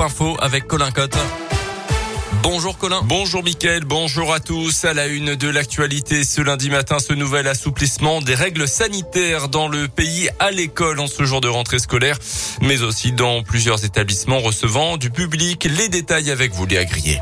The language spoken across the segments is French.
Info avec Colin Cotte. Bonjour Colin. Bonjour Mickaël, bonjour à tous. À la une de l'actualité ce lundi matin, ce nouvel assouplissement des règles sanitaires dans le pays à l'école en ce jour de rentrée scolaire, mais aussi dans plusieurs établissements recevant du public. Les détails avec vous, Léa Grillé.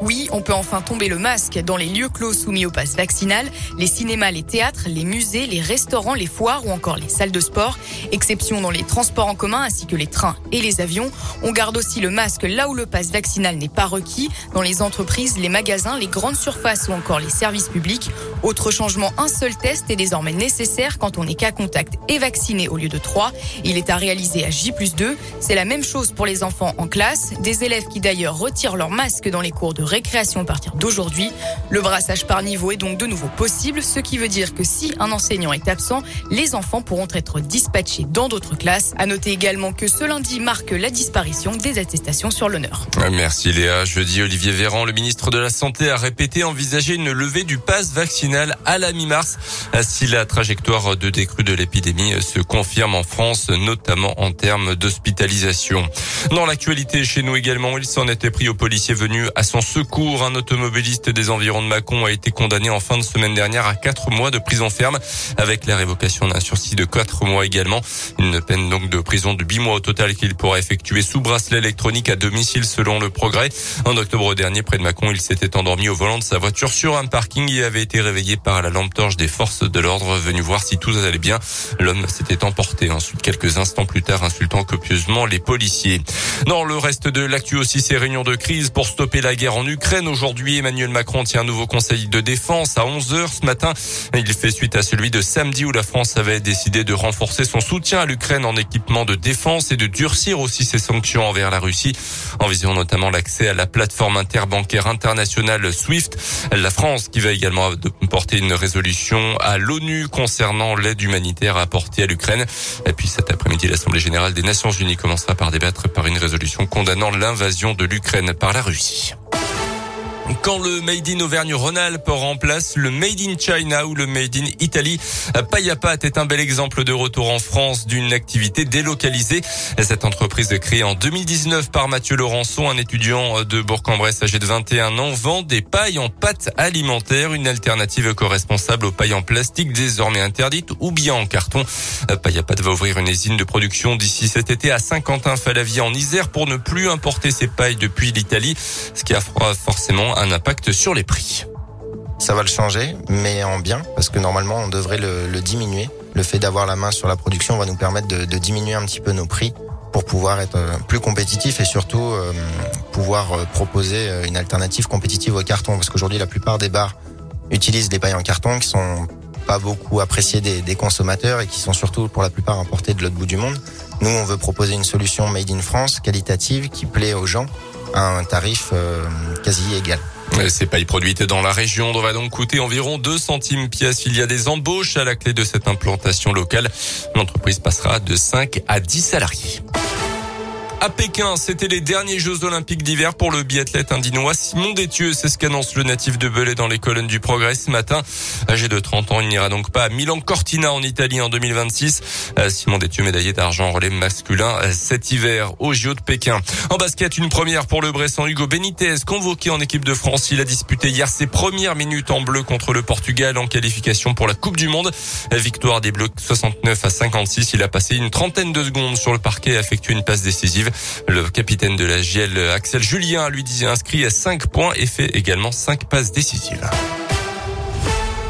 Oui, on peut enfin tomber le masque dans les lieux clos soumis au pass vaccinal, les cinémas, les théâtres, les musées, les restaurants, les foires ou encore les salles de sport. Exception dans les transports en commun ainsi que les trains et les avions. On garde aussi le masque là où le pass vaccinal n'est pas requis, dans les entreprises, les magasins, les grandes surfaces ou encore les services publics. Autre changement, un seul test est désormais nécessaire quand on est cas contact et vacciné au lieu de trois. Il est à réaliser à J 2. C'est la même chose pour les enfants en classe, des élèves qui d'ailleurs retirent leur masque dans les cours de récréation à partir d'aujourd'hui. Le brassage par niveau est donc de nouveau possible, ce qui veut dire que si un enseignant est absent, les enfants pourront être dispatchés dans d'autres classes. À noter également que ce lundi marque la disparition des attestations sur l'honneur. Merci Léa. Jeudi, Olivier Véran, le ministre de la Santé, a répété envisager une levée du pass vaccinal à la mi-mars si la trajectoire de décrue de l'épidémie se confirme en France, notamment en termes d'hospitalisation. Dans l'actualité chez nous également, il s'en était pris aux policiers venus à son secours. Un automobiliste des environs de Mâcon a été condamné en fin de semaine dernière à quatre mois de prison ferme avec la révocation d'un sursis de quatre mois également. Une peine donc de prison de huit mois au total qu'il pourra effectuer sous bracelet électronique à domicile selon le progrès. En octobre dernier, près de Mâcon, il s'était endormi au volant de sa voiture sur un parking et avait été réveillé par la lampe torche des forces de l'ordre venu voir si tout allait bien. L'homme s'était emporté ensuite quelques instants plus tard insultant copieusement les policiers. Dans le reste de l'actu aussi, ces réunions de crise pour stopper la guerre en Ukraine. Aujourd'hui, Emmanuel Macron tient un nouveau conseil de défense à 11 heures ce matin. Il fait suite à celui de samedi où la France avait décidé de renforcer son soutien à l'Ukraine en équipement de défense et de durcir aussi ses sanctions envers la Russie en visant notamment l'accès à la plateforme interbancaire internationale SWIFT. La France qui va également porter une résolution à l'ONU concernant l'aide humanitaire apportée à l'Ukraine. Et puis cet après-midi, l'Assemblée générale des Nations unies commencera par débattre par une résolution condamnant l'invasion de l'Ukraine par la Russie. Quand le Made in Auvergne-Rhône-Alpes remplace le Made in China ou le Made in Italy, Payapat est un bel exemple de retour en France d'une activité délocalisée. Cette entreprise créée en 2019 par Mathieu Laurençon, un étudiant de Bourg-en-Bresse âgé de 21 ans, vend des pailles en pâte alimentaire, une alternative co-responsable aux pailles en plastique désormais interdites ou bien en carton. Payapat va ouvrir une usine de production d'ici cet été à Saint-Quentin-Falavie en Isère pour ne plus importer ses pailles depuis l'Italie, ce qui a forcément un impact sur les prix. Ça va le changer, mais en bien, parce que normalement on devrait le, diminuer. Le fait d'avoir la main sur la production va nous permettre de, diminuer un petit peu nos prix pour pouvoir être euh, plus compétitif et surtout euh, pouvoir euh, proposer une alternative compétitive au carton. Parce qu'aujourd'hui la plupart des bars utilisent des pailles en carton qui sont pas beaucoup appréciées des, des consommateurs et qui sont surtout pour la plupart importées de l'autre bout du monde. Nous on veut proposer une solution made in France, qualitative, qui plaît aux gens un tarif quasi égal. Ces pailles produites dans la région devraient donc coûter environ 2 centimes pièce. Il y a des embauches à la clé de cette implantation locale. L'entreprise passera de 5 à 10 salariés. À Pékin, c'était les derniers Jeux Olympiques d'hiver pour le biathlète indinois Simon Détieux. C'est ce qu'annonce le natif de Belay dans les colonnes du Progrès ce matin. Âgé de 30 ans, il n'ira donc pas à Milan Cortina en Italie en 2026. Euh, Simon Détieux, médaillé d'argent en relais masculin euh, cet hiver au JO de Pékin. En basket, une première pour le Bressan Hugo Benitez, convoqué en équipe de France. Il a disputé hier ses premières minutes en bleu contre le Portugal en qualification pour la Coupe du Monde. Victoire des Bleus 69 à 56. Il a passé une trentaine de secondes sur le parquet et effectué une passe décisive. Le capitaine de la GL, Axel Julien, lui disait inscrit à 5 points et fait également 5 passes décisives.